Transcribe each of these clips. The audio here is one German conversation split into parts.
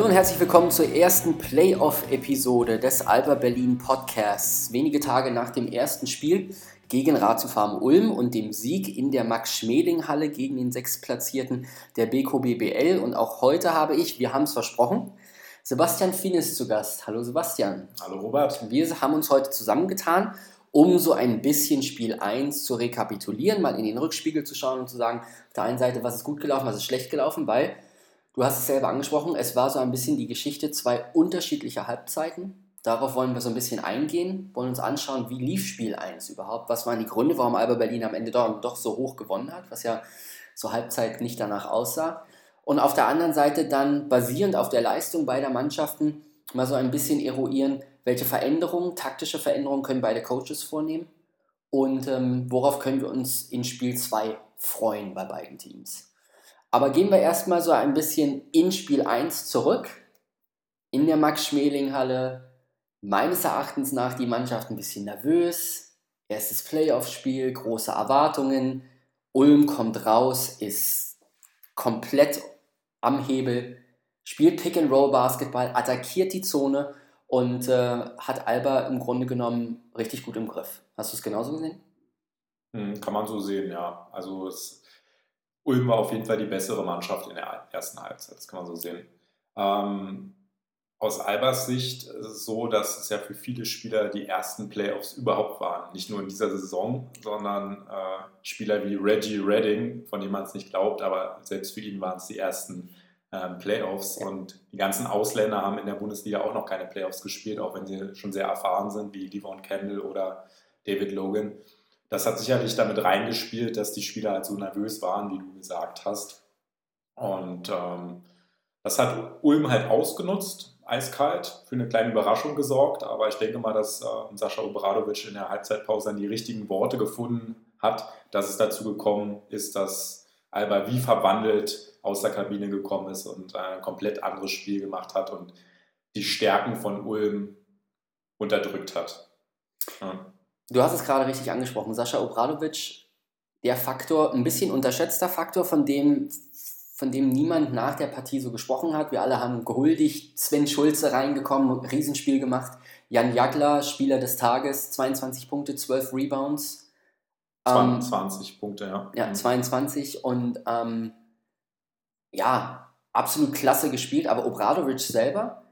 Hallo und herzlich willkommen zur ersten Playoff-Episode des Alba Berlin Podcasts. Wenige Tage nach dem ersten Spiel gegen Ratiofarm Ulm und dem Sieg in der Max-Schmeling-Halle gegen den Sechstplatzierten der BKBBL. Und auch heute habe ich, wir haben es versprochen, Sebastian Finis zu Gast. Hallo Sebastian. Hallo Robert. Wir haben uns heute zusammengetan, um so ein bisschen Spiel 1 zu rekapitulieren, mal in den Rückspiegel zu schauen und zu sagen, auf der einen Seite, was ist gut gelaufen, was ist schlecht gelaufen, weil Du hast es selber angesprochen, es war so ein bisschen die Geschichte zwei unterschiedlicher Halbzeiten. Darauf wollen wir so ein bisschen eingehen, wollen uns anschauen, wie lief Spiel 1 überhaupt, was waren die Gründe, warum Alba Berlin am Ende doch, doch so hoch gewonnen hat, was ja zur Halbzeit nicht danach aussah. Und auf der anderen Seite dann basierend auf der Leistung beider Mannschaften mal so ein bisschen eruieren, welche Veränderungen, taktische Veränderungen können beide Coaches vornehmen und ähm, worauf können wir uns in Spiel 2 freuen bei beiden Teams. Aber gehen wir erstmal so ein bisschen in Spiel 1 zurück. In der Max-Schmeling-Halle. Meines Erachtens nach die Mannschaft ein bisschen nervös. Erstes Playoff-Spiel, große Erwartungen. Ulm kommt raus, ist komplett am Hebel, spielt Pick-and-Roll-Basketball, attackiert die Zone und äh, hat Alba im Grunde genommen richtig gut im Griff. Hast du es genauso gesehen? Hm, kann man so sehen, ja. Also es Ulm war auf jeden Fall die bessere Mannschaft in der ersten Halbzeit, das kann man so sehen. Ähm, aus Albers Sicht ist es so, dass es ja für viele Spieler die ersten Playoffs überhaupt waren. Nicht nur in dieser Saison, sondern äh, Spieler wie Reggie Redding, von dem man es nicht glaubt, aber selbst für ihn waren es die ersten ähm, Playoffs. Und die ganzen Ausländer haben in der Bundesliga auch noch keine Playoffs gespielt, auch wenn sie schon sehr erfahren sind, wie Devon Kendall oder David Logan das hat sicherlich damit reingespielt, dass die Spieler halt so nervös waren, wie du gesagt hast. Und ähm, das hat Ulm halt ausgenutzt, eiskalt, für eine kleine Überraschung gesorgt. Aber ich denke mal, dass äh, Sascha Obradovic in der Halbzeitpause dann die richtigen Worte gefunden hat, dass es dazu gekommen ist, dass Alba wie verwandelt aus der Kabine gekommen ist und ein komplett anderes Spiel gemacht hat und die Stärken von Ulm unterdrückt hat. Ja. Du hast es gerade richtig angesprochen, Sascha Obradovic, der Faktor, ein bisschen unterschätzter Faktor, von dem, von dem niemand nach der Partie so gesprochen hat. Wir alle haben gehuldigt, Sven Schulze reingekommen, Riesenspiel gemacht. Jan Jagler, Spieler des Tages, 22 Punkte, 12 Rebounds. 20 ähm, Punkte, ja. Ja, 22 mhm. und ähm, ja, absolut klasse gespielt, aber Obradovic selber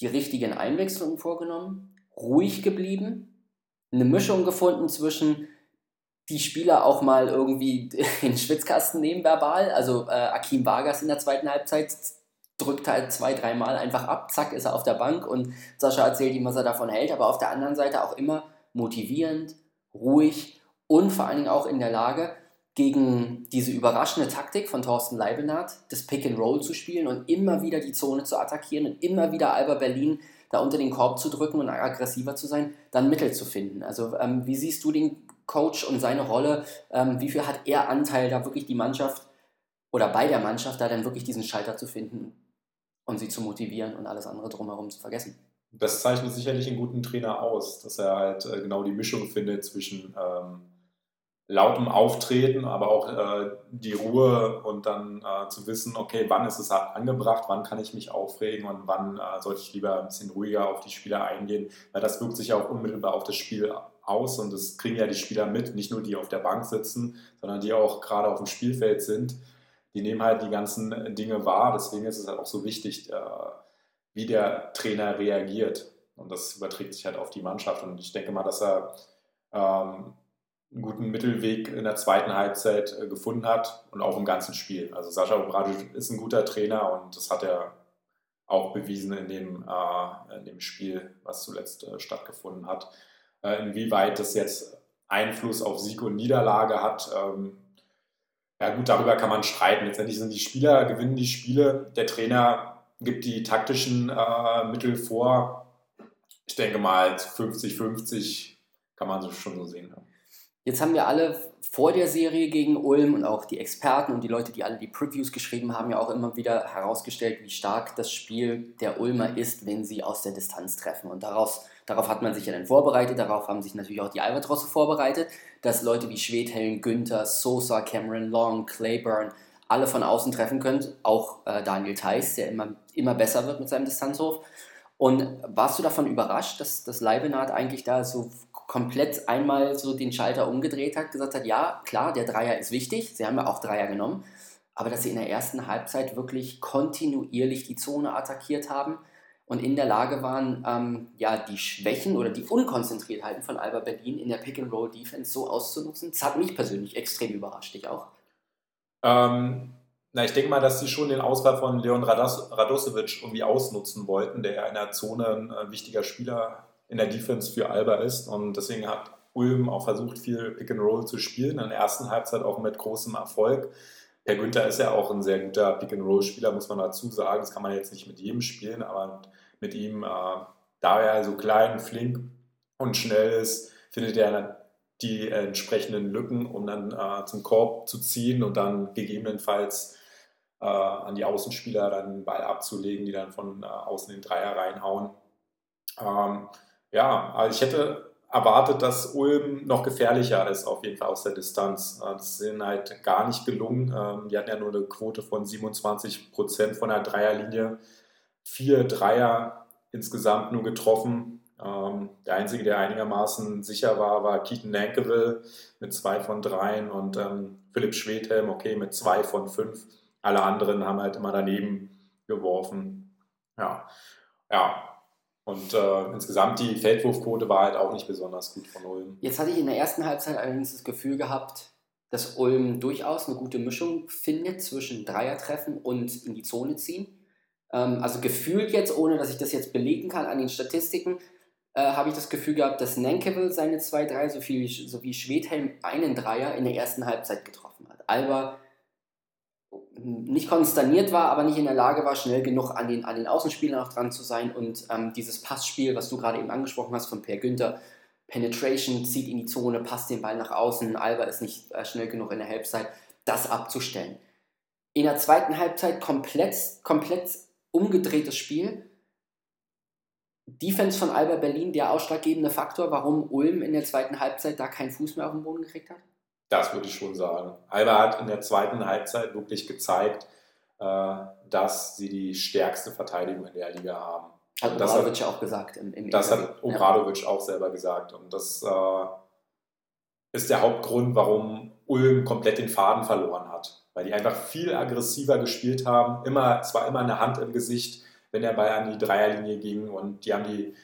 die richtigen Einwechslungen vorgenommen, ruhig geblieben, eine Mischung gefunden zwischen die Spieler auch mal irgendwie in den Schwitzkasten nehmen verbal. Also äh, Akim Vargas in der zweiten Halbzeit drückt halt zwei, dreimal einfach ab, zack, ist er auf der Bank und Sascha erzählt ihm, was er davon hält, aber auf der anderen Seite auch immer motivierend, ruhig und vor allen Dingen auch in der Lage, gegen diese überraschende Taktik von Thorsten Leibniz, das Pick and Roll zu spielen und immer wieder die Zone zu attackieren und immer wieder Alba Berlin da unter den Korb zu drücken und aggressiver zu sein, dann Mittel zu finden. Also ähm, wie siehst du den Coach und seine Rolle? Ähm, wie viel hat er Anteil, da wirklich die Mannschaft oder bei der Mannschaft da dann wirklich diesen Schalter zu finden und sie zu motivieren und alles andere drumherum zu vergessen? Das zeichnet sicherlich einen guten Trainer aus, dass er halt äh, genau die Mischung findet zwischen ähm, lautem Auftreten, aber auch äh, die Ruhe und dann äh, zu wissen, okay, wann ist es angebracht, wann kann ich mich aufregen und wann äh, sollte ich lieber ein bisschen ruhiger auf die Spieler eingehen, weil das wirkt sich ja auch unmittelbar auf das Spiel aus und das kriegen ja die Spieler mit, nicht nur die auf der Bank sitzen, sondern die auch gerade auf dem Spielfeld sind. Die nehmen halt die ganzen Dinge wahr, deswegen ist es halt auch so wichtig, äh, wie der Trainer reagiert. Und das überträgt sich halt auf die Mannschaft. Und ich denke mal, dass er ähm, einen guten Mittelweg in der zweiten Halbzeit äh, gefunden hat und auch im ganzen Spiel. Also Sascha Obradovic ist ein guter Trainer und das hat er auch bewiesen in dem, äh, in dem Spiel, was zuletzt äh, stattgefunden hat. Äh, inwieweit das jetzt Einfluss auf Sieg und Niederlage hat, ähm, ja gut, darüber kann man streiten. Letztendlich sind die Spieler, gewinnen die Spiele, der Trainer gibt die taktischen äh, Mittel vor. Ich denke mal 50-50 kann man so schon so sehen. Ja. Jetzt haben wir alle vor der Serie gegen Ulm und auch die Experten und die Leute, die alle die Previews geschrieben haben, ja auch immer wieder herausgestellt, wie stark das Spiel der Ulmer ist, wenn sie aus der Distanz treffen. Und daraus, darauf hat man sich ja dann vorbereitet, darauf haben sich natürlich auch die Albatrosse vorbereitet, dass Leute wie Schwedhelm, Günther, Sosa, Cameron Long, Claiborne alle von außen treffen könnt, auch äh, Daniel Theiss, der immer, immer besser wird mit seinem Distanzwurf. Und warst du davon überrascht, dass, dass Leibenhardt eigentlich da so komplett einmal so den Schalter umgedreht hat, gesagt hat, ja, klar, der Dreier ist wichtig, sie haben ja auch Dreier genommen, aber dass sie in der ersten Halbzeit wirklich kontinuierlich die Zone attackiert haben und in der Lage waren, ähm, ja, die Schwächen oder die Unkonzentriertheiten von Alba Berlin in der Pick-and-Roll-Defense so auszunutzen. Das hat mich persönlich extrem überrascht, dich auch. Ähm, na, ich denke mal, dass sie schon den Ausfall von Leon Rados Radosevic irgendwie ausnutzen wollten, der ja in der Zone ein äh, wichtiger Spieler in der Defense für Alba ist. Und deswegen hat Ulm auch versucht, viel Pick and Roll zu spielen. In der ersten Halbzeit auch mit großem Erfolg. Herr Günther ist ja auch ein sehr guter Pick and Roll Spieler, muss man dazu sagen. Das kann man jetzt nicht mit jedem spielen, aber mit ihm, äh, da er so klein, flink und schnell ist, findet er die entsprechenden Lücken, um dann äh, zum Korb zu ziehen und dann gegebenenfalls äh, an die Außenspieler dann den Ball abzulegen, die dann von äh, außen den Dreier reinhauen. Ähm, ja, also ich hätte erwartet, dass Ulm noch gefährlicher ist, auf jeden Fall aus der Distanz. Äh, das ist ihnen halt gar nicht gelungen. Ähm, die hatten ja nur eine Quote von 27 Prozent von der Dreierlinie. Vier Dreier insgesamt nur getroffen. Ähm, der einzige, der einigermaßen sicher war, war Keaton Nankeville mit zwei von dreien und ähm, Philipp Schwedhelm, okay, mit zwei von fünf. Alle anderen haben halt immer daneben geworfen. Ja, ja. Und äh, insgesamt die Feldwurfquote war halt auch nicht besonders gut von Ulm. Jetzt hatte ich in der ersten Halbzeit allerdings das Gefühl gehabt, dass Ulm durchaus eine gute Mischung findet zwischen Dreiertreffen und in die Zone ziehen. Ähm, also gefühlt jetzt, ohne dass ich das jetzt belegen kann an den Statistiken, äh, habe ich das Gefühl gehabt, dass Nankeville seine zwei Dreier sowie, sowie Schwedhelm einen Dreier in der ersten Halbzeit getroffen hat. Alba nicht konsterniert war, aber nicht in der Lage war, schnell genug an den, an den Außenspielern auch dran zu sein und ähm, dieses Passspiel, was du gerade eben angesprochen hast von Per Günther, Penetration, zieht in die Zone, passt den Ball nach außen, Alba ist nicht äh, schnell genug in der Halbzeit, das abzustellen. In der zweiten Halbzeit komplett, komplett umgedrehtes Spiel. Defense von Alba Berlin der ausschlaggebende Faktor, warum Ulm in der zweiten Halbzeit da keinen Fuß mehr auf den Boden gekriegt hat? Das würde ich schon sagen. Alba hat in der zweiten Halbzeit wirklich gezeigt, äh, dass sie die stärkste Verteidigung in der Liga haben. Hat Obradovic ja auch gesagt. Im, im das Interview. hat Obradovic ja. auch selber gesagt. Und das äh, ist der Hauptgrund, warum Ulm komplett den Faden verloren hat. Weil die einfach viel aggressiver gespielt haben. Immer, es war immer eine Hand im Gesicht, wenn der Ball an die Dreierlinie ging. Und die haben die,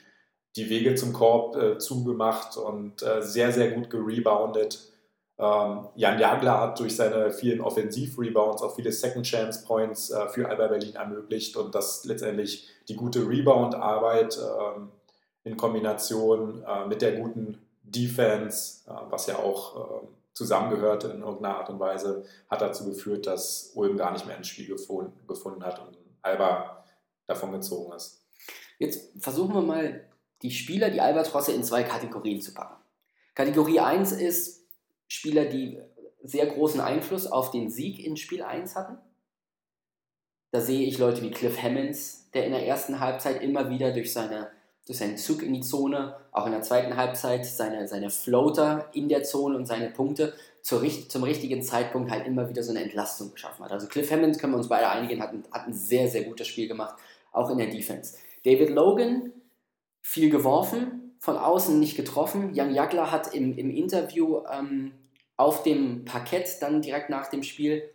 die Wege zum Korb äh, zugemacht und äh, sehr, sehr gut gereboundet. Ähm, Jan Jagler hat durch seine vielen Offensiv-Rebounds auch viele Second-Chance-Points äh, für Alba Berlin ermöglicht und das letztendlich die gute Rebound-Arbeit ähm, in Kombination äh, mit der guten Defense, äh, was ja auch ähm, zusammengehörte in irgendeiner Art und Weise, hat dazu geführt, dass Ulm gar nicht mehr ins Spiel gefunden, gefunden hat und Alba davon gezogen ist. Jetzt versuchen wir mal, die Spieler, die Albatrosse in zwei Kategorien zu packen. Kategorie 1 ist Spieler, die sehr großen Einfluss auf den Sieg in Spiel 1 hatten. Da sehe ich Leute wie Cliff Hammonds, der in der ersten Halbzeit immer wieder durch, seine, durch seinen Zug in die Zone, auch in der zweiten Halbzeit seine, seine Floater in der Zone und seine Punkte zur, zum richtigen Zeitpunkt halt immer wieder so eine Entlastung geschaffen hat. Also Cliff Hammonds, können wir uns beide einigen, hat ein, hat ein sehr, sehr gutes Spiel gemacht, auch in der Defense. David Logan, viel geworfen, von außen nicht getroffen. Jan Jagler hat im, im Interview ähm, auf dem Parkett dann direkt nach dem Spiel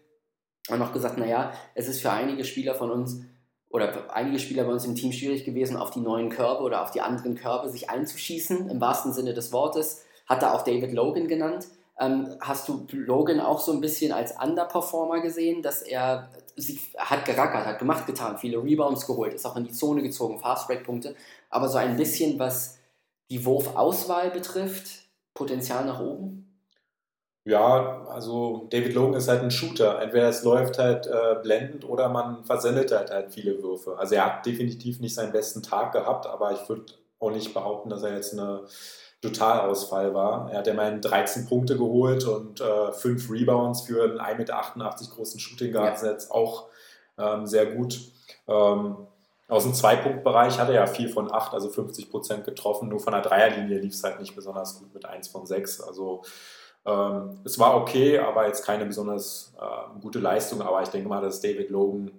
noch gesagt, naja, es ist für einige Spieler von uns oder einige Spieler bei uns im Team schwierig gewesen, auf die neuen Körbe oder auf die anderen Körbe sich einzuschießen, im wahrsten Sinne des Wortes. Hat er auch David Logan genannt. Ähm, hast du Logan auch so ein bisschen als Underperformer gesehen, dass er sie hat gerackert, hat gemacht, getan, viele Rebounds geholt, ist auch in die Zone gezogen, Fast-Break-Punkte, aber so ein bisschen was die Wurfauswahl betrifft, Potenzial nach oben? Ja, also David Logan ist halt ein Shooter. Entweder es läuft halt äh, blendend oder man versendet halt, halt viele Würfe. Also er hat definitiv nicht seinen besten Tag gehabt, aber ich würde auch nicht behaupten, dass er jetzt eine Totalausfall war. Er hat ja mal 13 Punkte geholt und äh, 5 Rebounds für einen 1,88 Meter großen Shooting Guard ja. jetzt auch ähm, sehr gut. Ähm, aus dem Zwei-Punkt-Bereich hat er ja 4 von 8, also 50 Prozent getroffen. Nur von der Dreierlinie lief es halt nicht besonders gut mit 1 von 6. Also Ähm, es war okay, aber jetzt keine besonders äh, gute Leistung. Aber ich denke mal, dass David Logan,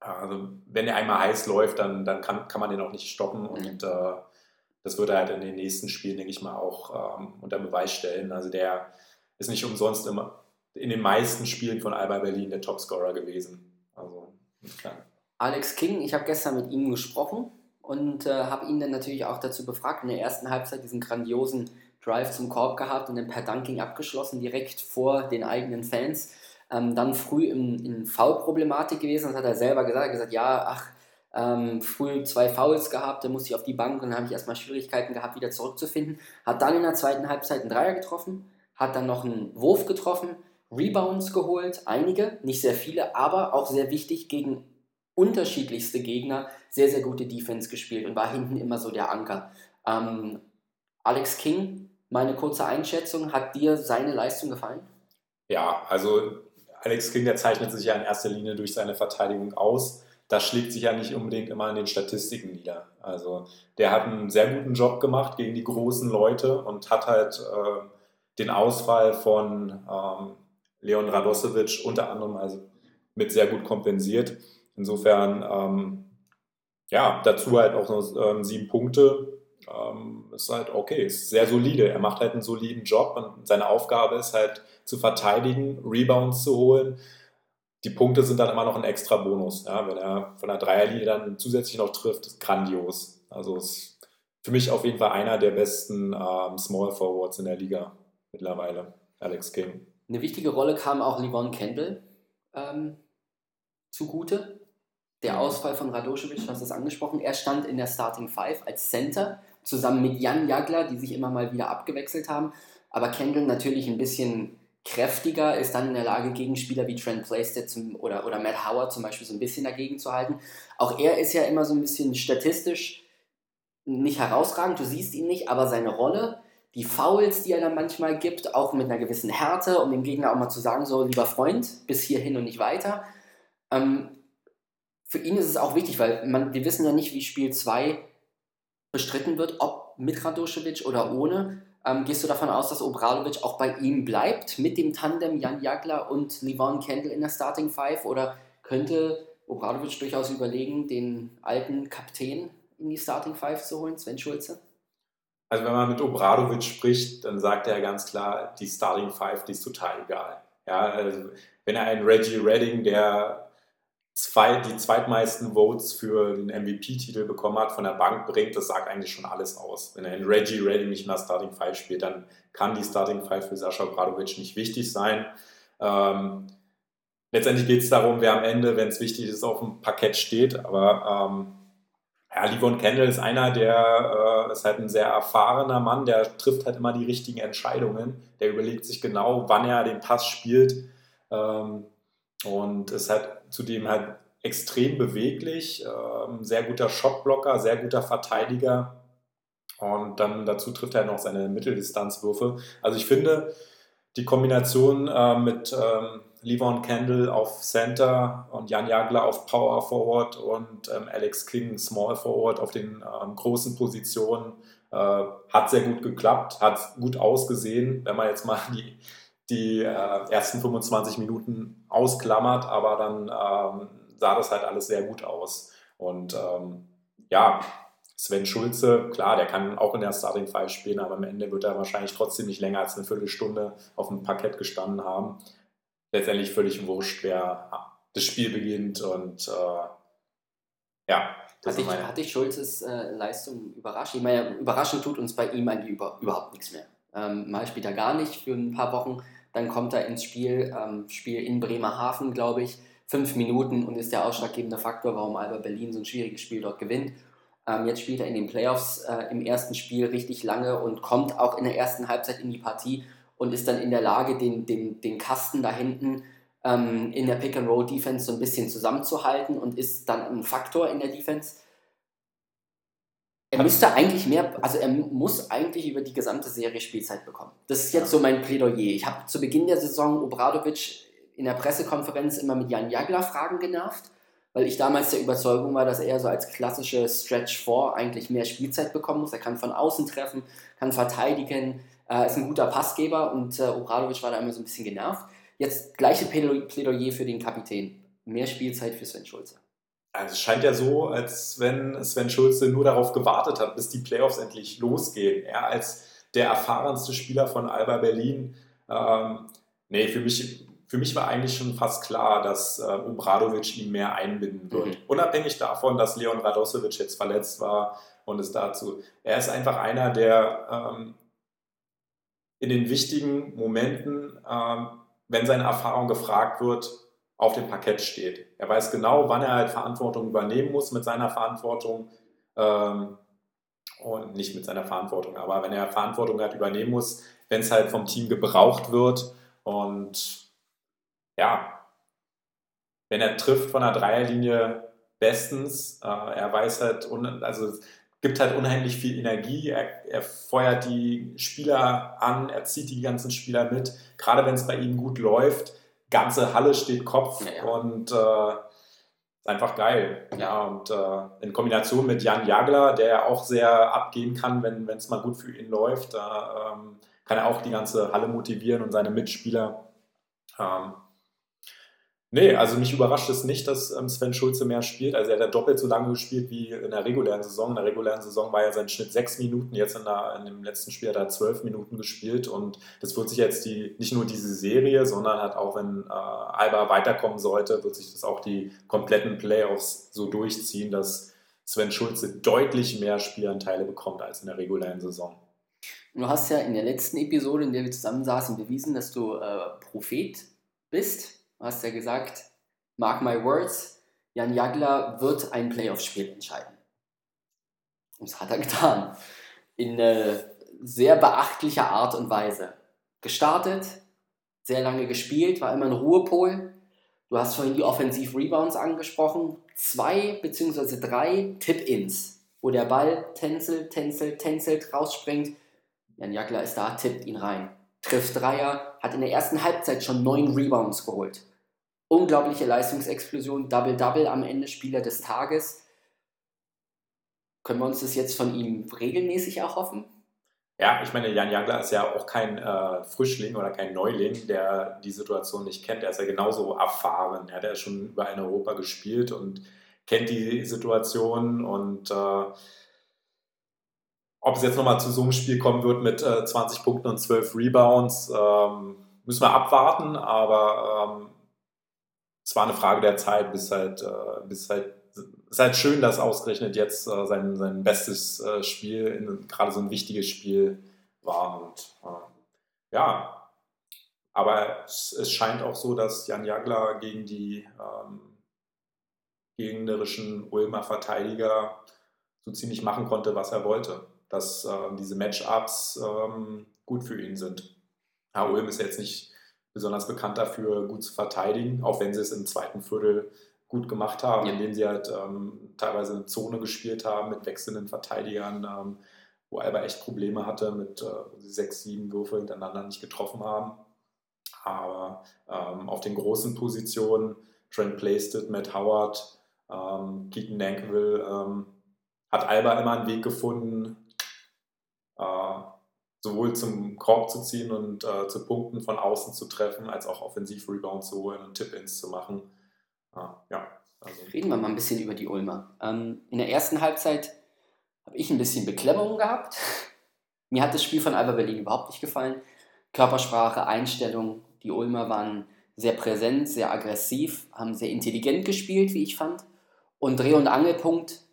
also wenn er einmal heiß läuft, dann, dann kann, kann man den auch nicht stoppen. Und äh, das wird er halt in den nächsten Spielen, denke ich mal, auch ähm, unter Beweis stellen. Also der ist nicht umsonst immer in den meisten Spielen von Alba Berlin der Topscorer gewesen. Also, klar. Alex King, ich habe gestern mit ihm gesprochen und äh, habe ihn dann natürlich auch dazu befragt. In der ersten Halbzeit diesen grandiosen Drive zum Korb gehabt und dann per Dunking abgeschlossen, direkt vor den eigenen Fans. Ähm, dann früh in, in Foul-Problematik gewesen, das hat er selber gesagt. Er hat gesagt, ja, ach, ähm, früh zwei Fouls gehabt, dann musste ich auf die Bank und dann habe ich erstmal Schwierigkeiten gehabt, wieder zurückzufinden. Hat dann in der zweiten Halbzeit einen Dreier getroffen, hat dann noch einen Wurf getroffen, Rebounds geholt, einige, nicht sehr viele, aber auch sehr wichtig gegen unterschiedlichste Gegner, sehr, sehr gute Defense gespielt und war hinten immer so der Anker. Ähm, Alex King, meine kurze Einschätzung, hat dir seine Leistung gefallen? Ja, also Alex King, der zeichnet sich ja in erster Linie durch seine Verteidigung aus. Das schlägt sich ja nicht unbedingt immer in den Statistiken nieder. Also der hat einen sehr guten Job gemacht gegen die großen Leute und hat halt äh, den Ausfall von ähm, Leon Radosevic unter anderem also mit sehr gut kompensiert. Insofern, ähm, ja, dazu halt auch noch ähm, sieben Punkte. Ähm, ist halt okay, ist sehr solide. Er macht halt einen soliden Job und seine Aufgabe ist halt zu verteidigen, Rebounds zu holen. Die Punkte sind dann immer noch ein extra Bonus. Ja, wenn er von der Dreierlinie dann zusätzlich noch trifft, ist grandios. Also ist für mich auf jeden Fall einer der besten ähm, Small Forwards in der Liga mittlerweile, Alex King. Eine wichtige Rolle kam auch Livon Kendall ähm, zugute. Der mhm. Ausfall von Radoschewitsch, du hast es angesprochen, er stand in der Starting Five als Center, zusammen mit Jan Jagler, die sich immer mal wieder abgewechselt haben. Aber Kendall natürlich ein bisschen kräftiger, ist dann in der Lage, Gegenspieler wie Trent Playstead oder, oder Matt Howard zum Beispiel so ein bisschen dagegen zu halten. Auch er ist ja immer so ein bisschen statistisch nicht herausragend, du siehst ihn nicht, aber seine Rolle die Fouls, die er dann manchmal gibt, auch mit einer gewissen Härte, um dem Gegner auch mal zu sagen, so lieber Freund, bis hierhin und nicht weiter. Ähm, für ihn ist es auch wichtig, weil man, wir wissen ja nicht, wie Spiel 2 bestritten wird, ob mit Radoschewitsch oder ohne. Ähm, gehst du davon aus, dass Obradovic auch bei ihm bleibt, mit dem Tandem Jan Jagler und Livon Kendall in der Starting Five? Oder könnte Obradovic durchaus überlegen, den alten Kapitän in die Starting Five zu holen, Sven Schulze? Also wenn man mit Obradovic spricht, dann sagt er ganz klar, die Starting Five, die ist total egal. Ja, also wenn er einen Reggie Redding, der zwei, die zweitmeisten Votes für den MVP-Titel bekommen hat, von der Bank bringt, das sagt eigentlich schon alles aus. Wenn er einen Reggie Redding nicht in der Starting Five spielt, dann kann die Starting Five für Sascha Obradovic nicht wichtig sein. Ähm, letztendlich geht es darum, wer am Ende, wenn es wichtig ist, auf dem Parkett steht. Aber ähm, ja, Livon Kendall ist einer, der äh, ist halt ein sehr erfahrener Mann, der trifft halt immer die richtigen Entscheidungen. Der überlegt sich genau, wann er den Pass spielt ähm, und ist halt zudem halt extrem beweglich, ähm, sehr guter Shotblocker, sehr guter Verteidiger und dann dazu trifft er noch seine Mitteldistanzwürfe. Also ich finde, die Kombination äh, mit ähm, Levon Kendall auf Center und Jan Jagler auf Power Forward und ähm, Alex King Small Forward auf den ähm, großen Positionen. Äh, hat sehr gut geklappt, hat gut ausgesehen, wenn man jetzt mal die, die äh, ersten 25 Minuten ausklammert, aber dann ähm, sah das halt alles sehr gut aus. Und ähm, ja, Sven Schulze, klar, der kann auch in der Starting Five spielen, aber am Ende wird er wahrscheinlich trotzdem nicht länger als eine Viertelstunde auf dem Parkett gestanden haben letztendlich völlig wurscht, wer das Spiel beginnt und äh, ja. Hat dich, hat dich Schulzes äh, Leistung überrascht? Ich meine, überraschend tut uns bei ihm eigentlich über, überhaupt nichts mehr. Ähm, mal spielt er gar nicht für ein paar Wochen, dann kommt er ins Spiel, ähm, Spiel in Bremerhaven, glaube ich, fünf Minuten und ist der ausschlaggebende Faktor, warum Alba Berlin so ein schwieriges Spiel dort gewinnt. Ähm, jetzt spielt er in den Playoffs äh, im ersten Spiel richtig lange und kommt auch in der ersten Halbzeit in die Partie und ist dann in der Lage, den, den, den Kasten da hinten ähm, in der Pick-and-Roll-Defense so ein bisschen zusammenzuhalten und ist dann ein Faktor in der Defense. Er müsste eigentlich mehr, also er muss eigentlich über die gesamte Serie Spielzeit bekommen. Das ist jetzt so mein Plädoyer. Ich habe zu Beginn der Saison Obradovic in der Pressekonferenz immer mit Jan Jagler Fragen genervt, weil ich damals der Überzeugung war, dass er so als klassische Stretch 4 eigentlich mehr Spielzeit bekommen muss. Er kann von außen treffen, kann verteidigen, Äh, ist ein guter Passgeber und äh, Obradovic war da immer so ein bisschen genervt. Jetzt gleiche Plädoyer für den Kapitän. Mehr Spielzeit für Sven Schulze. Also es scheint ja so, als wenn Sven Schulze nur darauf gewartet hat, bis die Playoffs endlich losgehen. Er als der erfahrenste Spieler von Alba Berlin. Ähm, nee, für mich, für mich war eigentlich schon fast klar, dass äh, Obradovic ihn mehr einbinden wird. Mhm. Unabhängig davon, dass Leon Radosevic jetzt verletzt war und es dazu. Er ist einfach einer, der ähm, in den wichtigen Momenten, ähm, wenn seine Erfahrung gefragt wird, auf dem Parkett steht. Er weiß genau, wann er halt Verantwortung übernehmen muss mit seiner Verantwortung. Ähm, und nicht mit seiner Verantwortung, aber wenn er Verantwortung halt übernehmen muss, wenn es halt vom Team gebraucht wird und ja, wenn er trifft von der Dreierlinie bestens, äh, er weiß halt, also es gibt halt unheimlich viel Energie, er, er feuert die Spieler an, er zieht die ganzen Spieler mit, gerade wenn es bei ihm gut läuft, ganze Halle steht Kopf ja, ja. und äh, einfach geil. Ja, und äh, in Kombination mit Jan Jagler, der ja auch sehr abgehen kann, wenn es mal gut für ihn läuft, da ähm, kann er auch die ganze Halle motivieren und seine Mitspieler. Ähm, Nee, also mich überrascht es nicht, dass ähm, Sven Schulze mehr spielt. Also er hat doppelt so lange gespielt wie in der regulären Saison. In der regulären Saison war ja sein Schnitt sechs Minuten, jetzt in, der, in dem letzten Spiel hat er zwölf Minuten gespielt und das wird sich jetzt die, nicht nur diese Serie, sondern halt auch, wenn äh, Alba weiterkommen sollte, wird sich das auch die kompletten Playoffs so durchziehen, dass Sven Schulze deutlich mehr Spielanteile bekommt als in der regulären Saison. Du hast ja in der letzten Episode, in der wir zusammen saßen, bewiesen, dass du äh, Prophet bist hast ja gesagt, mark my words, Jan Jagler wird ein Playoff-Spiel entscheiden. Und das hat er getan. In äh, sehr beachtlicher Art und Weise. Gestartet, sehr lange gespielt, war immer ein Ruhepol. Du hast vorhin die Offensiv-Rebounds angesprochen. Zwei bzw. drei Tip-Ins, wo der Ball tänzelt, tänzelt, tänzelt, rausspringt. Jan Jagler ist da, tippt ihn rein. Trifft Dreier, hat in der ersten Halbzeit schon neun Rebounds geholt unglaubliche Leistungsexplosion, Double-Double am Ende, Spieler des Tages. Können wir uns das jetzt von ihm regelmäßig erhoffen? Ja, ich meine, Jan Jagler ist ja auch kein äh, Frischling oder kein Neuling, der die Situation nicht kennt. Er ist ja genauso erfahren. Er hat ja schon überall in Europa gespielt und kennt die Situation und äh, ob es jetzt nochmal zu so einem Spiel kommen wird mit äh, 20 Punkten und 12 Rebounds, ähm, müssen wir abwarten, aber ähm, es war eine Frage der Zeit, bis halt, äh, bis halt, ist halt schön, dass ausgerechnet jetzt äh, sein, sein bestes äh, Spiel, gerade so ein wichtiges Spiel war. Und äh, ja, aber es, es, scheint auch so, dass Jan Jagler gegen die ähm, gegnerischen Ulmer Verteidiger so ziemlich machen konnte, was er wollte. Dass äh, diese Matchups ähm, gut für ihn sind. Ja, Ulm ist jetzt nicht besonders bekannt dafür, gut zu verteidigen, auch wenn sie es im zweiten Viertel gut gemacht haben, ja. indem sie halt ähm, teilweise eine Zone gespielt haben mit wechselnden Verteidigern, ähm, wo Alba echt Probleme hatte, mit äh, sechs, sieben Würfe hintereinander nicht getroffen haben. Aber ähm, auf den großen Positionen, Trent Plaisted, Matt Howard, ähm, Keaton Nankville, ähm, hat Alba immer einen Weg gefunden, sowohl zum Korb zu ziehen und äh, zu Punkten von außen zu treffen, als auch Offensiv-Rebounds zu holen und Tip-Ins zu machen. Ah, ja, also. Reden wir mal ein bisschen über die Ulmer. Ähm, in der ersten Halbzeit habe ich ein bisschen Beklemmung gehabt. Mir hat das Spiel von Alba Berlin überhaupt nicht gefallen. Körpersprache, Einstellung, die Ulmer waren sehr präsent, sehr aggressiv, haben sehr intelligent gespielt, wie ich fand. Und Dreh- und Angelpunkt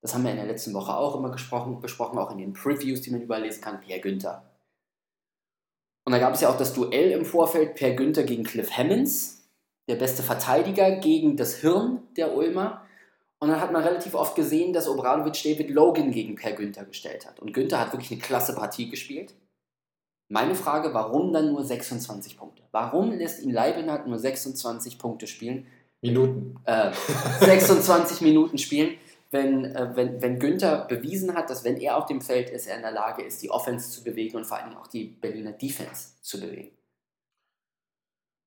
das haben wir in der letzten Woche auch immer gesprochen, besprochen, auch in den Previews, die man überlesen kann, Per Günther. Und da gab es ja auch das Duell im Vorfeld Per Günther gegen Cliff Hammonds, der beste Verteidiger gegen das Hirn der Ulmer. Und dann hat man relativ oft gesehen, dass Obradovic David Logan gegen Per Günther gestellt hat. Und Günther hat wirklich eine klasse Partie gespielt. Meine Frage, warum dann nur 26 Punkte? Warum lässt ihn Leibniz nur 26 Punkte spielen? Minuten. Äh, 26 Minuten spielen wenn, äh, wenn, wenn Günther bewiesen hat, dass wenn er auf dem Feld ist, er in der Lage ist, die Offense zu bewegen und vor allem auch die Berliner Defense zu bewegen.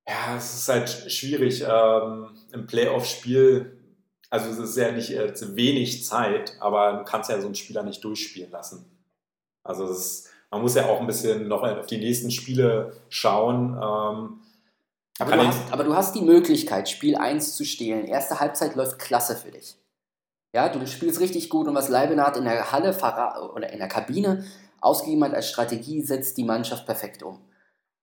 Ja, es ist halt schwierig ähm, im Playoff-Spiel. Also es ist ja nicht äh, wenig Zeit, aber du kannst ja so einen Spieler nicht durchspielen lassen. Also ist man muss ja auch ein bisschen noch auf die nächsten Spiele schauen. Ähm, aber, du hast, aber du hast die Möglichkeit, Spiel 1 zu stehlen. Erste Halbzeit läuft klasse für dich. Ja, du spielst richtig gut und was Leibenhardt in der Halle oder in der Kabine ausgegeben hat als Strategie, setzt die Mannschaft perfekt um.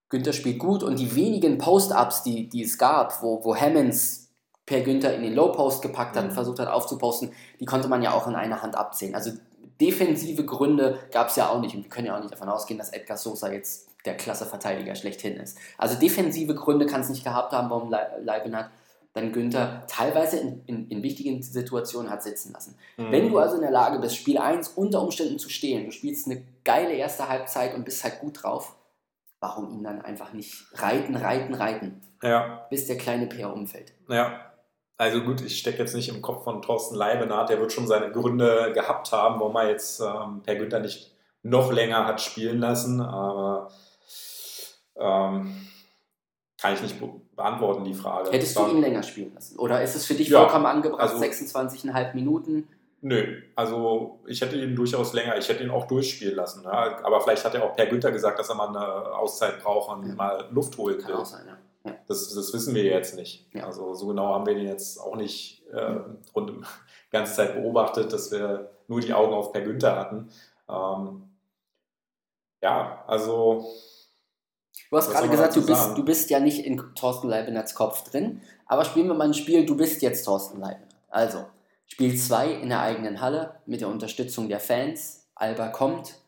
Günther spielt gut und die wenigen Post-Ups, die, die es gab, wo, wo Hammonds per Günther in den Low-Post gepackt hat und mhm. versucht hat aufzuposten, die konnte man ja auch in einer Hand abzählen. Also defensive Gründe gab es ja auch nicht und wir können ja auch nicht davon ausgehen, dass Edgar Sosa jetzt der klasse Verteidiger schlechthin ist. Also defensive Gründe kann es nicht gehabt haben, warum Leibenhardt dann Günther teilweise in, in, in, wichtigen Situationen hat sitzen lassen. Mhm. Wenn du also in der Lage bist, Spiel 1 unter Umständen zu stehlen, du spielst eine geile erste Halbzeit und bist halt gut drauf, warum ihn dann einfach nicht reiten, reiten, reiten, ja. bis der kleine Peer umfällt. Ja, also gut, ich stecke jetzt nicht im Kopf von Thorsten Leibenhardt, der wird schon seine Gründe gehabt haben, warum er jetzt ähm, Per Günther nicht noch länger hat spielen lassen, aber ähm, kann ich nicht beantworten, die Frage. Hättest du ihn länger spielen lassen? Oder ist es für dich ja, vollkommen angebracht, also, 26,5 Minuten? Nö, also ich hätte ihn durchaus länger, ich hätte ihn auch durchspielen lassen. Ja. Aber vielleicht hat er auch Per Günther gesagt, dass er mal eine Auszeit braucht und ja. mal Luft holen will. Kann auch sein, ja. Ja. Das, das, wissen wir jetzt nicht. Ja. Also so genau haben wir ihn jetzt auch nicht äh, rund die ganze Zeit beobachtet, dass wir nur die Augen auf Per Günther hatten. Ähm, ja, also Du hast gerade gesagt, du bist, du bist ja nicht in Thorsten Leibnizs Kopf drin, aber spielen wir mal ein Spiel, du bist jetzt Thorsten Leibniz. Also, Spiel 2 in der eigenen Halle mit der Unterstützung der Fans. Alba kommt.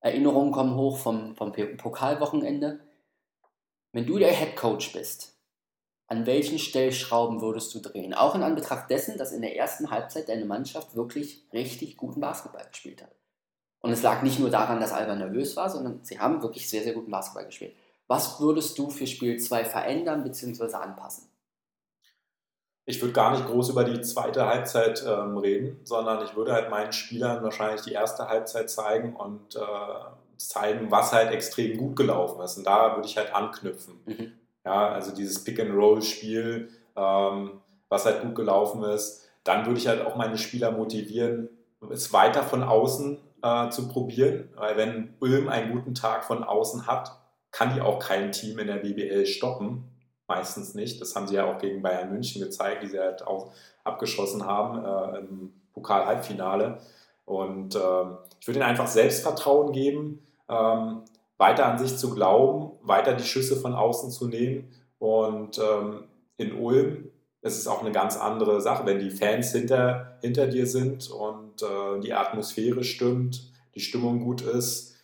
Erinnerungen kommen hoch vom, vom Pokalwochenende. Wenn du der Head Coach bist, an welchen Stellschrauben würdest du drehen? Auch in Anbetracht dessen, dass in der ersten Halbzeit deine Mannschaft wirklich richtig guten Basketball gespielt hat. Und es lag nicht nur daran, dass Alba nervös war, sondern sie haben wirklich sehr, sehr guten Basketball gespielt. Was würdest du für Spiel 2 verändern bzw. anpassen? Ich würde gar nicht groß über die zweite Halbzeit ähm, reden, sondern ich würde halt meinen Spielern wahrscheinlich die erste Halbzeit zeigen und äh, zeigen, was halt extrem gut gelaufen ist. Und da würde ich halt anknüpfen. Mhm. Ja, also dieses Pick-and-Roll-Spiel, ähm, was halt gut gelaufen ist. Dann würde ich halt auch meine Spieler motivieren, es weiter von außen äh, zu probieren, weil wenn Ulm einen guten Tag von außen hat, kann die auch kein Team in der BBL stoppen. Meistens nicht. Das haben sie ja auch gegen Bayern München gezeigt, die sie halt auch abgeschossen haben äh, im Pokal-Halbfinale. Und äh, ich würde ihnen einfach Selbstvertrauen geben, ähm, weiter an sich zu glauben, weiter die Schüsse von außen zu nehmen. Und ähm, in Ulm ist es auch eine ganz andere Sache, wenn die Fans hinter, hinter dir sind und äh, die Atmosphäre stimmt, die Stimmung gut ist,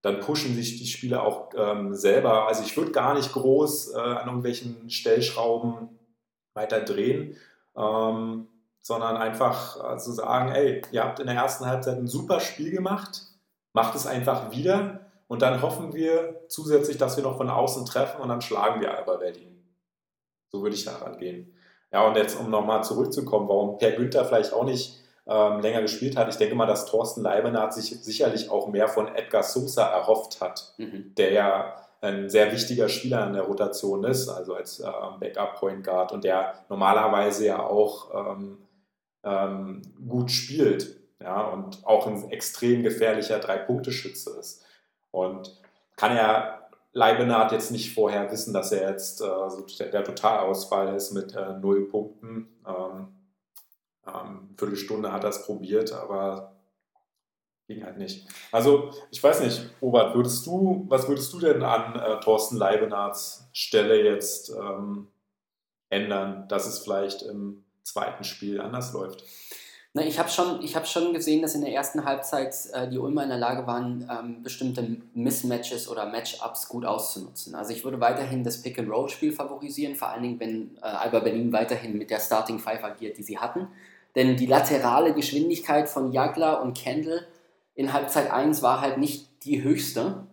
dann pushen sich die Spieler auch ähm, selber. Also ich würde gar nicht groß äh, an irgendwelchen Stellschrauben weiter drehen, ähm, sondern einfach äh, zu sagen, ey, ihr habt in der ersten Halbzeit ein super Spiel gemacht, macht es einfach wieder und dann hoffen wir zusätzlich, dass wir noch von außen treffen und dann schlagen wir Alba Berlin. So würde ich daran gehen. Ja, und jetzt, um nochmal zurückzukommen, warum Per Günther vielleicht auch nicht ähm, länger gespielt hat. Ich denke mal, dass Thorsten Leibenhardt sich sicherlich auch mehr von Edgar Sosa erhofft hat, mhm. der ja ein sehr wichtiger Spieler in der Rotation ist, also als äh, Backup-Point Guard und der normalerweise ja auch ähm, ähm, gut spielt ja, und auch ein extrem gefährlicher Drei-Punkte-Schütze ist. Und kann ja Leibenhardt jetzt nicht vorher wissen, dass er jetzt äh, so der, der Totalausfall ist mit äh, null Punkten. Ähm, ähm, Viertelstunde hat er es probiert, aber ging halt nicht. Also, ich weiß nicht, Robert, würdest du, was würdest du denn an äh, Thorsten Leibenards Stelle jetzt ähm, ändern, dass es vielleicht im zweiten Spiel anders läuft? Na, ich habe schon, hab schon gesehen, dass in der ersten Halbzeit äh, die Ulmer in der Lage waren, ähm, bestimmte Mismatches oder Matchups gut auszunutzen. Also ich würde weiterhin das Pick-and-Roll-Spiel favorisieren, vor allen Dingen, wenn äh, Alba Berlin weiterhin mit der Starting Five agiert, die sie hatten. Denn die laterale Geschwindigkeit von Jagler und Kendall in Halbzeit 1 war halt nicht die höchste,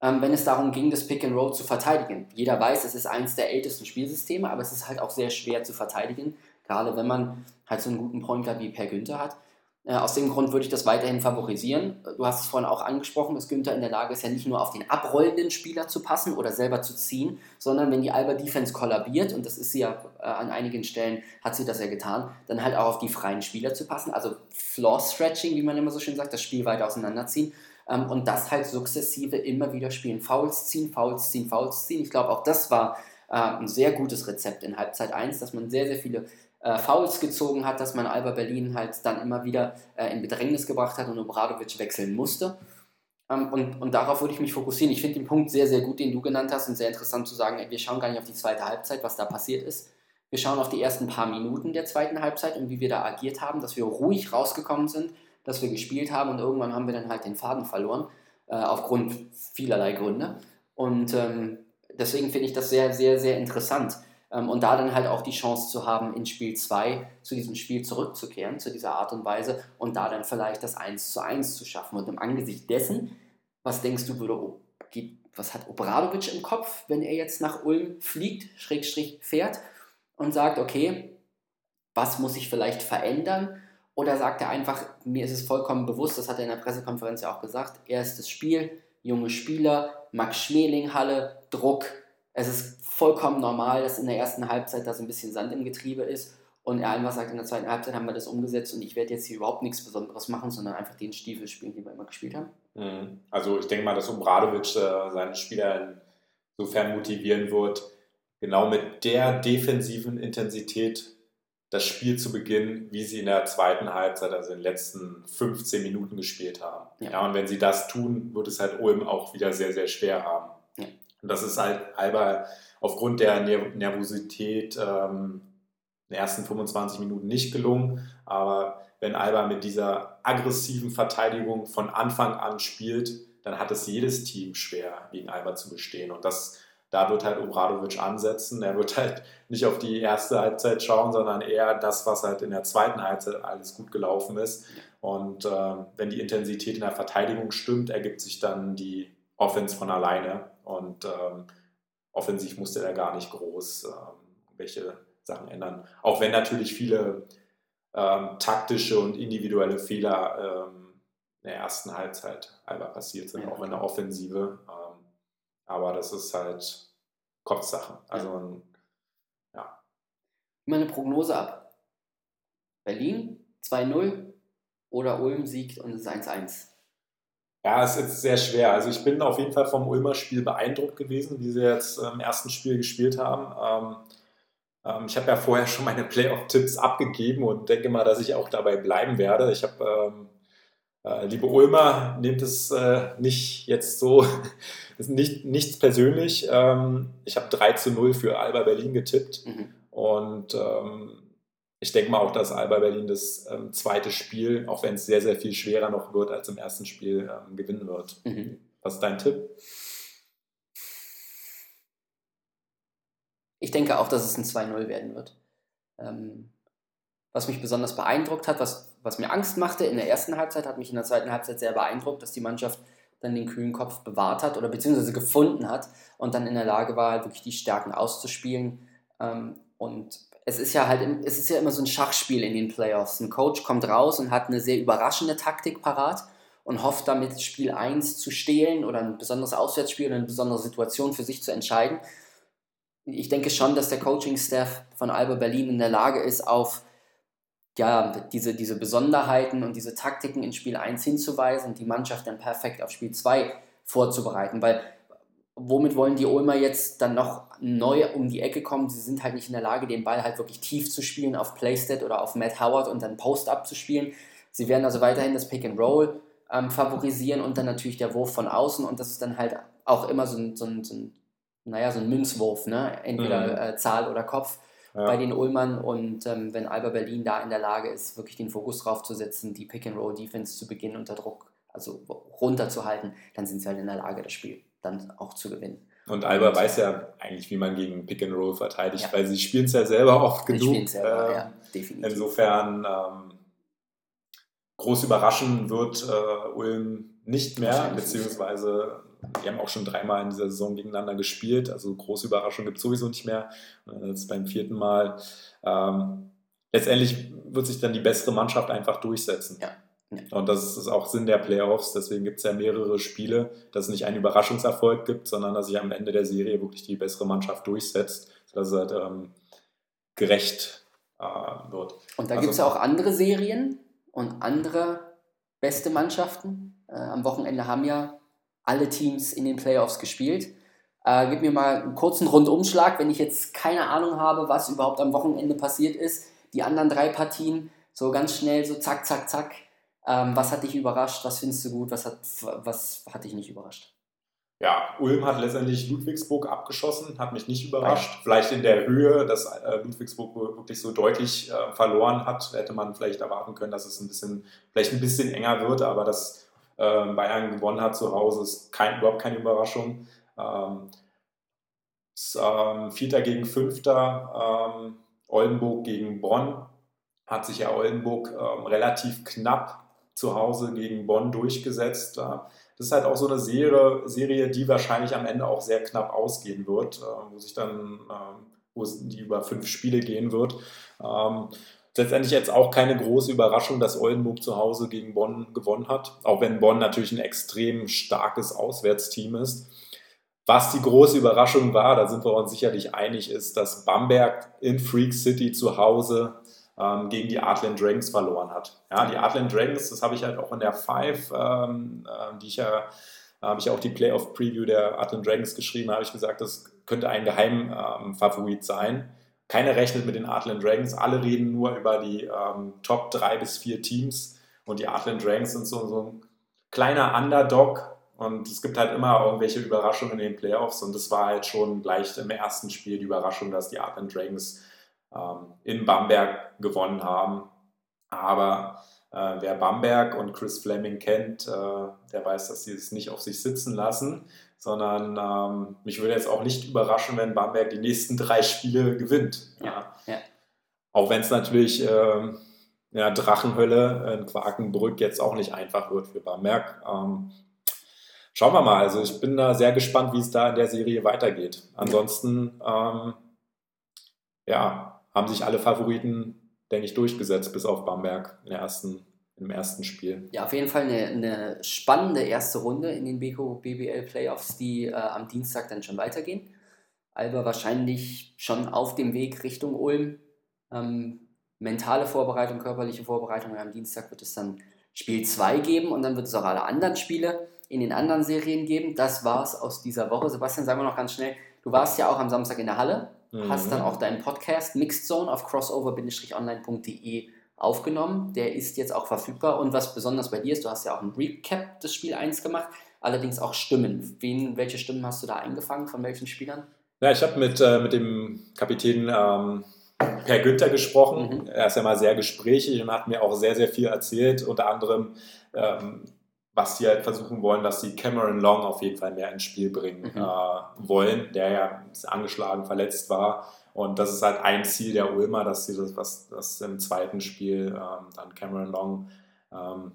ähm, wenn es darum ging, das Pick and Roll zu verteidigen. Jeder weiß, es ist eines der ältesten Spielsysteme, aber es ist halt auch sehr schwer zu verteidigen, gerade wenn man halt so einen guten Point Guard wie Per Günther hat. Äh, aus dem Grund würde ich das weiterhin favorisieren. Du hast es vorhin auch angesprochen, dass Günther in der Lage ist, ja nicht nur auf den abrollenden Spieler zu passen oder selber zu ziehen, sondern wenn die Alba Defense kollabiert, und das ist sie ja äh, an einigen Stellen, hat sie das ja getan, dann halt auch auf die freien Spieler zu passen. Also Floor Stretching, wie man immer so schön sagt, das Spiel weiter auseinanderziehen. ähm, und das halt sukzessive immer wieder spielen. Fouls ziehen, Fouls ziehen, Fouls ziehen. Ich glaube, auch das war äh, ein sehr gutes Rezept in Halbzeit 1, dass man sehr, sehr viele äh, Fouls gezogen hat, dass man Alba Berlin halt dann immer wieder äh, in Bedrängnis gebracht hat und Obradovic wechseln musste. Ähm, und, und darauf würde ich mich fokussieren. Ich finde den Punkt sehr, sehr gut, den du genannt hast und sehr interessant zu sagen, ey, wir schauen gar nicht auf die zweite Halbzeit, was da passiert ist. Wir schauen auf die ersten paar Minuten der zweiten Halbzeit und wie wir da agiert haben, dass wir ruhig rausgekommen sind, dass wir gespielt haben und irgendwann haben wir dann halt den Faden verloren, äh, aufgrund vielerlei Gründe. Und ähm, deswegen finde ich das sehr, sehr, sehr interessant. Ähm, und da dann halt auch die Chance zu haben, in Spiel 2 zu diesem Spiel zurückzukehren, zu dieser Art und Weise und da dann vielleicht das 1 zu 1 zu schaffen. Und im Angesicht dessen, was denkst du, würde, was hat Obradovic im Kopf, wenn er jetzt nach Ulm fliegt, Schrägstrich fährt und sagt, okay, was muss ich vielleicht verändern? Oder sagt er einfach, mir ist es vollkommen bewusst, das hat er in der Pressekonferenz ja auch gesagt, erstes Spiel, junge Spieler, Max Schmeling Halle, Druck. Es ist vollkommen normal, dass in der ersten Halbzeit da so ein bisschen Sand im Getriebe ist. Und er einfach sagt, in der zweiten Halbzeit haben wir das umgesetzt und ich werde jetzt hier überhaupt nichts Besonderes machen, sondern einfach den Stiefel spielen, den wir immer gespielt haben. Mhm. Also ich denke mal, dass Obradovic äh, seine Spieler insofern motivieren wird, genau mit der defensiven Intensität das Spiel zu beginnen, wie sie in der zweiten Halbzeit, also in den letzten 15 Minuten gespielt haben. Ja. ja und wenn sie das tun, wird es halt Ulm auch wieder sehr, sehr schwer haben. Und das ist halt Alba aufgrund der Nervosität ähm, in den ersten 25 Minuten nicht gelungen. Aber wenn Alba mit dieser aggressiven Verteidigung von Anfang an spielt, dann hat es jedes Team schwer, gegen Alba zu bestehen. Und das da wird halt Obradovic ansetzen. Er wird halt nicht auf die erste Halbzeit schauen, sondern eher das, was halt in der zweiten Halbzeit alles gut gelaufen ist. Und äh, wenn die Intensität in der Verteidigung stimmt, ergibt sich dann die Offense von alleine. Und ähm, offensiv musste er gar nicht groß ähm, welche Sachen ändern. Auch wenn natürlich viele ähm, taktische und individuelle Fehler ähm, in der ersten Halbzeit einfach passiert sind, ja. auch in der Offensive. Ähm, aber das ist halt Kopfsache. Also, ja. Meine Prognose ab. Berlin 2-0 oder Ulm siegt und es ist 1-1. Ja, es ist sehr schwer. Also ich bin auf jeden Fall vom Ulmer Spiel beeindruckt gewesen, wie sie jetzt im ersten Spiel gespielt haben. Ähm, ähm, ich habe ja vorher schon meine Playoff-Tipps abgegeben und denke mal, dass ich auch dabei bleiben werde. Ich habe ähm, äh, liebe Ulmer, nehmt es äh, nicht jetzt so, ist nicht, nichts persönlich. Ähm, ich habe 3 zu 0 für Alba Berlin getippt mhm. und ähm, ich denke mal auch, dass Alba Berlin das ähm, zweite Spiel, auch wenn es sehr, sehr viel schwerer noch wird als im ersten Spiel, ähm, gewinnen wird. Mhm. Was ist dein Tipp? Ich denke auch, dass es ein 2-0 werden wird. Ähm, was mich besonders beeindruckt hat, was, was mir Angst machte in der ersten Halbzeit, hat mich in der zweiten Halbzeit sehr beeindruckt, dass die Mannschaft dann den kühlen Kopf bewahrt hat oder beziehungsweise gefunden hat und dann in der Lage war, halt wirklich die Stärken auszuspielen. Ähm, und es ist ja halt, es ist ja immer so ein Schachspiel in den Playoffs. Ein Coach kommt raus und hat eine sehr überraschende Taktik parat und hofft damit Spiel 1 zu stehlen oder ein besonderes Auswärtsspiel oder eine besondere Situation für sich zu entscheiden. Ich denke schon, dass der Coaching-Staff von Alba Berlin in der Lage ist, auf ja, diese, diese Besonderheiten und diese Taktiken in Spiel 1 hinzuweisen und die Mannschaft dann perfekt auf Spiel 2 vorzubereiten. Weil womit wollen die Ulmer jetzt dann noch neu um die Ecke kommen? Sie sind halt nicht in der Lage, den Ball halt wirklich tief zu spielen auf Playstat oder auf Matt Howard und dann Post-Up zu spielen. Sie werden also weiterhin das Pick and Roll ähm, favorisieren und dann natürlich der Wurf von außen und das ist dann halt auch immer so ein, so ein, so ein naja, so ein Münzwurf, ne? entweder mhm. äh, Zahl oder Kopf ja. bei den Ulmern. Und ähm, wenn Alba Berlin da in der Lage ist, wirklich den Fokus drauf zu setzen, die Pick-and-Roll-Defense zu Beginn unter Druck, also runterzuhalten, dann sind sie halt in der Lage, das Spiel dann auch zu gewinnen. Und Alba und, weiß ja eigentlich, wie man gegen Pick and Roll verteidigt, ja. weil sie spielen es ja selber oft genug. Sie es selber, äh, ja, definitiv. Insofern ähm, groß überraschen wird äh, Ulm nicht mehr, beziehungsweise die haben auch schon dreimal in dieser Saison gegeneinander gespielt, also große Überraschung gibt es sowieso nicht mehr. Jetzt beim vierten Mal. Ähm, letztendlich wird sich dann die bessere Mannschaft einfach durchsetzen. Ja. Und das ist auch Sinn der Playoffs. Deswegen gibt es ja mehrere Spiele, dass es nicht einen Überraschungserfolg gibt, sondern dass sich am Ende der Serie wirklich die bessere Mannschaft durchsetzt, dass es halt ähm, gerecht äh, wird. Und da also, gibt es ja auch andere Serien und andere beste Mannschaften, Äh, am Wochenende haben ja alle Teams in den Playoffs gespielt. Äh, gib mir mal einen kurzen Rundumschlag, wenn ich jetzt keine Ahnung habe, was überhaupt am Wochenende passiert ist. Die anderen drei Partien, so ganz schnell, so zack, zack, zack. Ähm, was hat dich überrascht? Was findest du gut? Was hat, was hat dich nicht überrascht? Ja, Ulm hat letztendlich Ludwigsburg abgeschossen, hat mich nicht überrascht. Vielleicht in der Höhe, dass äh, Ludwigsburg wirklich so deutlich äh, verloren hat, hätte man vielleicht erwarten können, dass es ein bisschen, vielleicht ein bisschen enger wird, aber dass äh, Bayern gewonnen hat zu Hause, ist kein, überhaupt keine Überraschung. Ähm, ähm, Vierter gegen Fünfter, ähm, Oldenburg gegen Bonn, hat sich ja Oldenburg relativ knapp zu Hause gegen Bonn durchgesetzt. das ist halt auch so eine Serie, Serie, die wahrscheinlich am Ende auch sehr knapp ausgehen wird, äh, wo sich dann, äh, wo es die über fünf Spiele gehen wird. Ähm, letztendlich jetzt auch keine große Überraschung, dass Oldenburg zu Hause gegen Bonn gewonnen hat, auch wenn Bonn natürlich ein extrem starkes Auswärtsteam ist. Was die große Überraschung war, da sind wir uns sicherlich einig, ist, dass Bamberg in Freak City zu Hause ähm, gegen die Artland Dragons verloren hat. Ja, die Artland Dragons, das habe ich halt auch in der Five, ähm, äh, die ich ja, habe ich auch die Playoff-Preview der Artland Dragons geschrieben, habe ich gesagt, das könnte ein Geheimfavorit ähm, sein. Keiner rechnet mit den Artland Dragons, alle reden nur über die ähm, Top 3 bis 4 Teams und die Artland Dragons sind so, so ein kleiner Underdog und es gibt halt immer irgendwelche Überraschungen in den Playoffs und das war halt schon gleich im ersten Spiel die Überraschung, dass die Artland Dragons ähm, in Bamberg gewonnen haben. Aber äh, wer Bamberg und Chris Fleming kennt, äh, der weiß, dass sie es nicht auf sich sitzen lassen, sondern ähm, mich würde jetzt auch nicht überraschen, wenn Bamberg die nächsten drei Spiele gewinnt. Ja, ja. Auch wenn es natürlich äh, ja, Drachenhölle in Quakenbrück jetzt auch nicht einfach wird für Bamberg. Ähm, schauen wir mal. Also ich bin da sehr gespannt, wie es da in der Serie weitergeht. Ansonsten ähm, ja, haben sich alle Favoriten, denke ich, durchgesetzt, bis auf Bamberg in der ersten, im ersten Spiel. Ja, auf jeden Fall eine, eine spannende erste Runde in den Beko BBL Playoffs, die äh, am Dienstag dann schon weitergehen. Alba wahrscheinlich schon auf dem Weg Richtung Ulm. Ähm, mentale Vorbereitung, körperliche Vorbereitung. Am Dienstag wird es dann Spiel 2 geben und dann wird es auch alle anderen Spiele in den anderen Serien geben. Das war es aus dieser Woche. Sebastian, sagen wir noch ganz schnell, du warst ja auch am Samstag in der Halle Mhm. Hast dann auch deinen Podcast Mixed Zone auf crossover-online.de aufgenommen. Der ist jetzt auch verfügbar. Und was besonders bei dir ist, du hast ja auch ein Recap des Spiel 1 gemacht, allerdings auch Stimmen. Wen, welche Stimmen hast du da eingefangen? Von welchen Spielern? Ja, ich habe mit, äh, mit dem Kapitän ähm, Per Günther gesprochen. Mhm. Er ist ja mal sehr gesprächig und hat mir auch sehr, sehr viel erzählt. Unter anderem ähm, was sie halt versuchen wollen, dass sie Cameron Long auf jeden Fall mehr ins Spiel bringen mhm. äh, wollen, der ja angeschlagen, verletzt war. Und das ist halt ein Ziel der Ulmer, dass sie das, was das im zweiten Spiel ähm, dann Cameron Long ähm,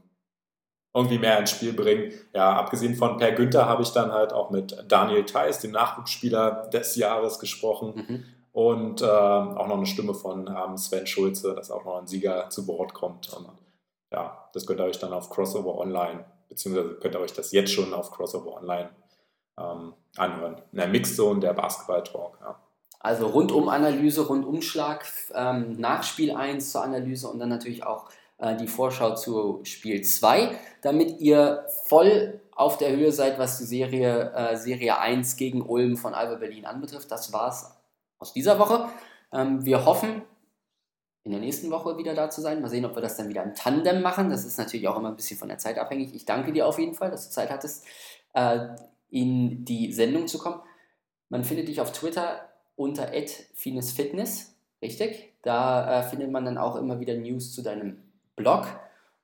irgendwie mehr ins Spiel bringen. Ja, abgesehen von Per Günther habe ich dann halt auch mit Daniel Theiss, dem Nachwuchsspieler des Jahres, gesprochen. Mhm. Und äh, auch noch eine Stimme von ähm, Sven Schulze, dass auch noch ein Sieger zu Wort kommt. Und, ja, das könnt ihr euch dann auf Crossover Online beziehungsweise könnt ihr euch das jetzt schon auf Crossover Online ähm, anhören. In der Mixzone, der Basketball-Talk. Ja. Also Rundum-Analyse, Rundumschlag, ähm, nach Spiel 1 zur Analyse und dann natürlich auch äh, die Vorschau zu Spiel 2, damit ihr voll auf der Höhe seid, was die Serie, äh, Serie 1 gegen Ulm von Alba Berlin anbetrifft. Das war's aus dieser Woche. Ähm, wir hoffen, in der nächsten Woche wieder da zu sein. Mal sehen, ob wir das dann wieder im Tandem machen. Das ist natürlich auch immer ein bisschen von der Zeit abhängig. Ich danke dir auf jeden Fall, dass du Zeit hattest, äh, in die Sendung zu kommen. Man findet dich auf Twitter unter @finesfitness, richtig? Da äh, findet man dann auch immer wieder News zu deinem Blog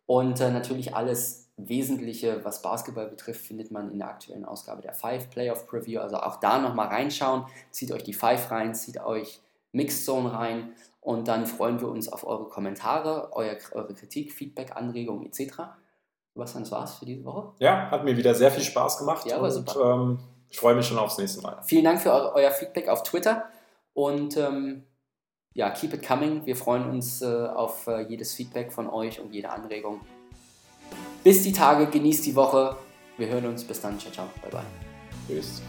und äh, natürlich alles Wesentliche, was Basketball betrifft, findet man in der aktuellen Ausgabe der Five Playoff Preview. Also auch da nochmal reinschauen. Zieht euch die Five rein, zieht euch Mixed Zone rein und dann freuen wir uns auf eure Kommentare, euer, eure Kritik, Feedback, Anregungen etc. Sebastian, das war's für diese Woche. Ja, hat mir wieder sehr viel Spaß gemacht. Ja, war und, super. Ähm, ich freue mich schon aufs nächste Mal. Vielen Dank für euer Feedback auf Twitter und ähm, ja, keep it coming. Wir freuen uns äh, auf äh, jedes Feedback von euch und jede Anregung. Bis die Tage, genießt die Woche. Wir hören uns. Bis dann. Ciao, ciao. Bye, bye. Tschüss.